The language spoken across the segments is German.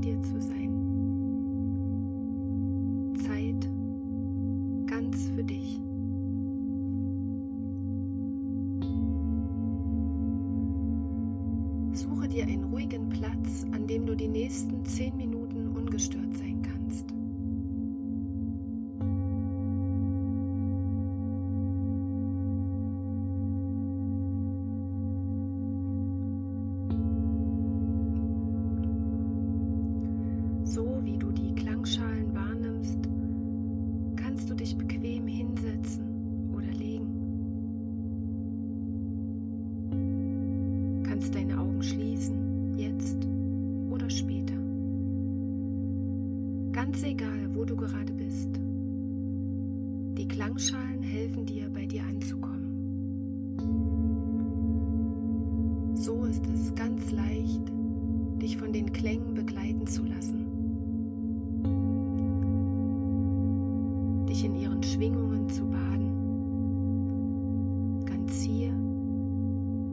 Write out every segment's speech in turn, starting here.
dir zu Ganz egal, wo du gerade bist. Die Klangschalen helfen dir, bei dir anzukommen. So ist es ganz leicht, dich von den Klängen begleiten zu lassen. Dich in ihren Schwingungen zu baden. Ganz hier,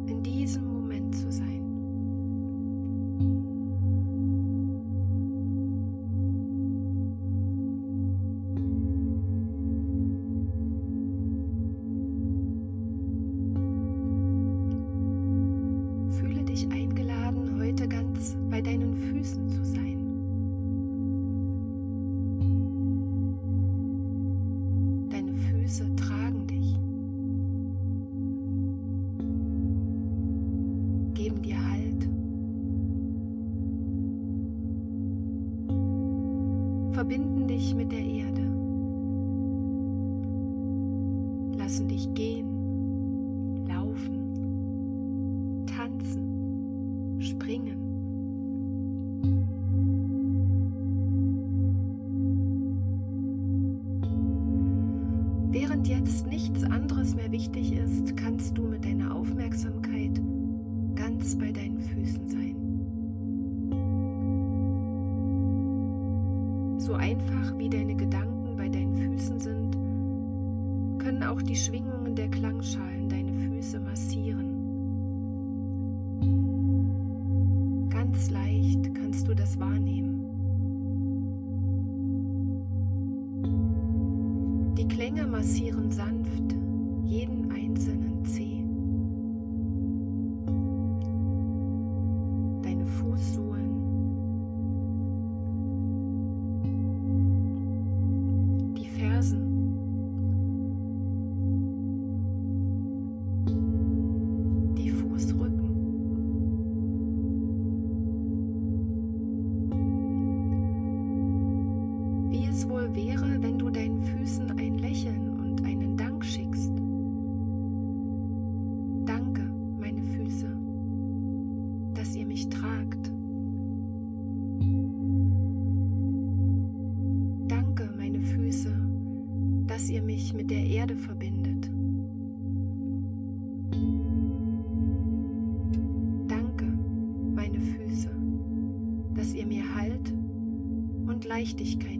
in diesem Moment zu sein. Deine Füße tragen kannst du mit deiner Aufmerksamkeit ganz bei deinen Füßen sein. So einfach wie deine Gedanken bei deinen Füßen sind, können auch die Schwingungen der Klangschalen deine Füße massieren. Ganz leicht kannst du das wahrnehmen. Die Klänge massieren sanft ihr mich mit der Erde verbindet. Danke, meine Füße, dass ihr mir Halt und Leichtigkeit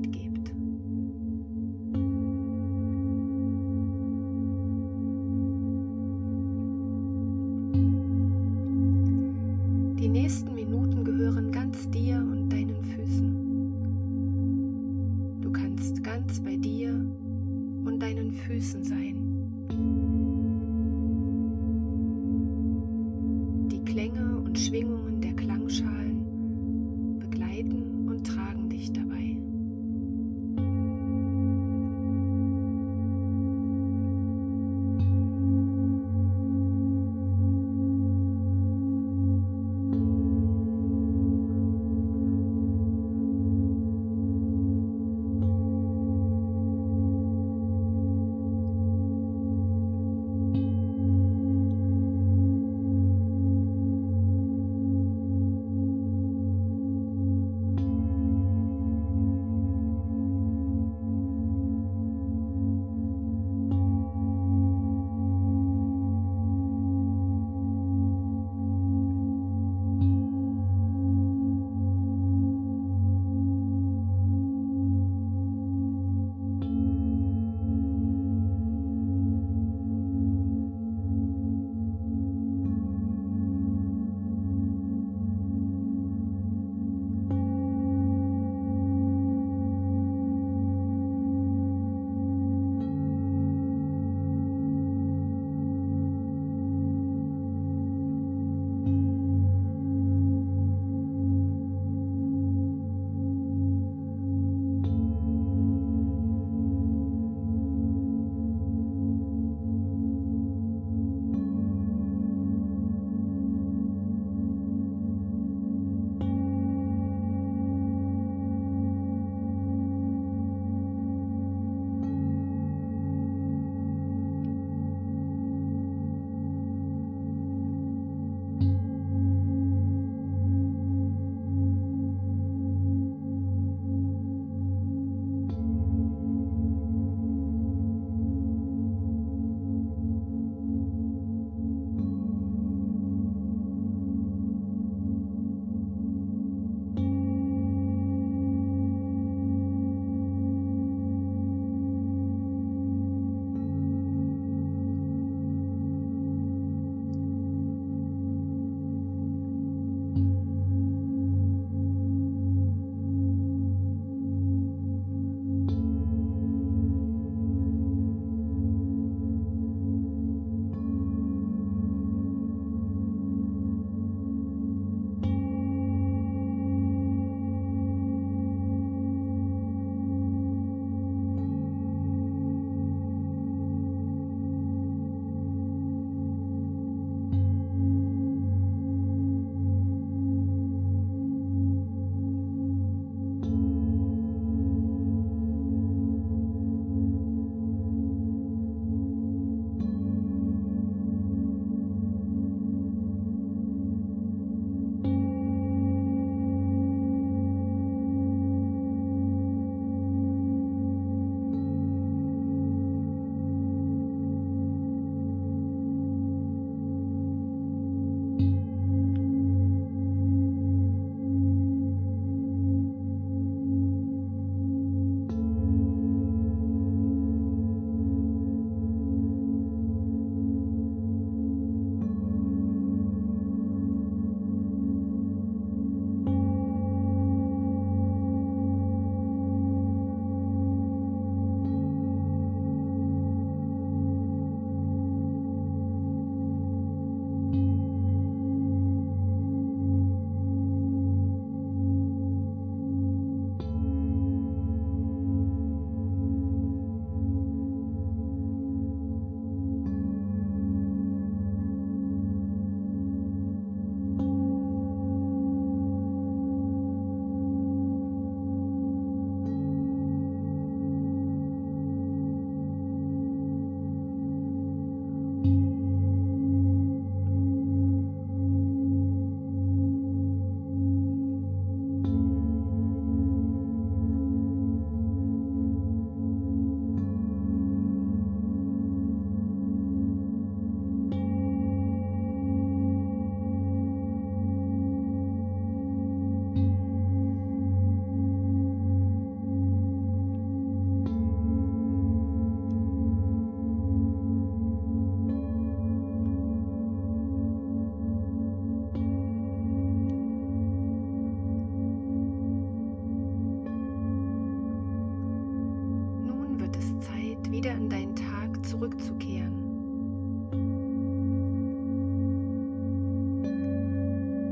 wieder in deinen Tag zurückzukehren.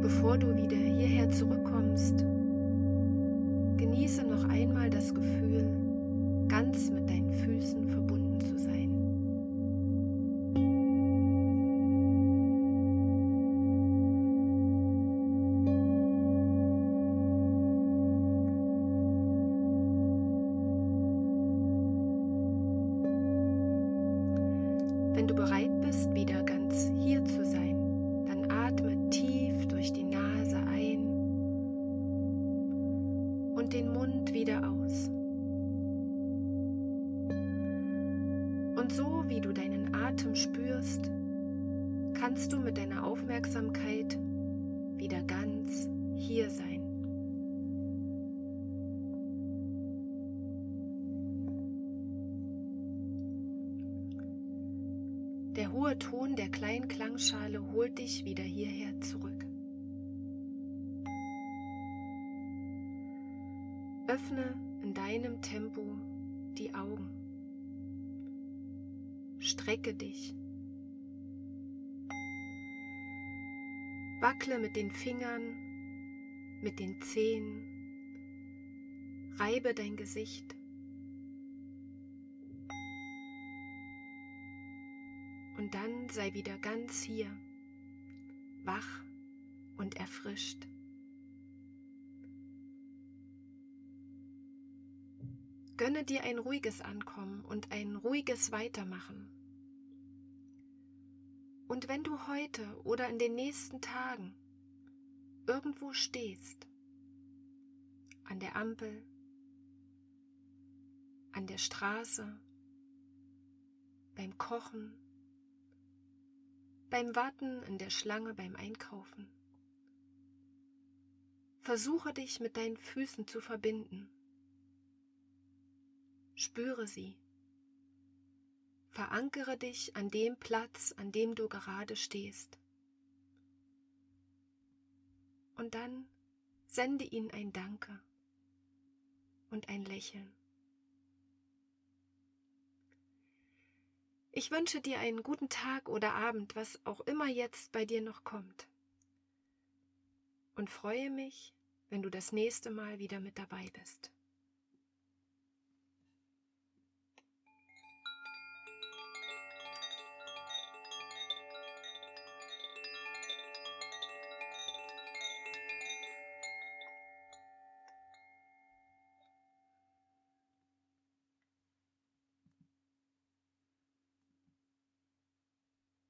Bevor du wieder hierher zurückkommst, Mund wieder aus. Und so wie du deinen Atem spürst, kannst du mit deiner Aufmerksamkeit wieder ganz hier sein. Der hohe Ton der kleinen Klangschale holt dich wieder hierher zurück. Öffne in deinem Tempo die Augen. Strecke dich. Wackle mit den Fingern, mit den Zehen. Reibe dein Gesicht. Und dann sei wieder ganz hier, wach und erfrischt. Gönne dir ein ruhiges Ankommen und ein ruhiges Weitermachen. Und wenn du heute oder in den nächsten Tagen irgendwo stehst, an der Ampel, an der Straße, beim Kochen, beim Warten in der Schlange beim Einkaufen. Versuche dich mit deinen Füßen zu verbinden. Spüre sie. Verankere dich an dem Platz, an dem du gerade stehst. Und dann sende ihnen ein Danke und ein Lächeln. Ich wünsche dir einen guten Tag oder Abend, was auch immer jetzt bei dir noch kommt. Und freue mich, wenn du das nächste Mal wieder mit dabei bist.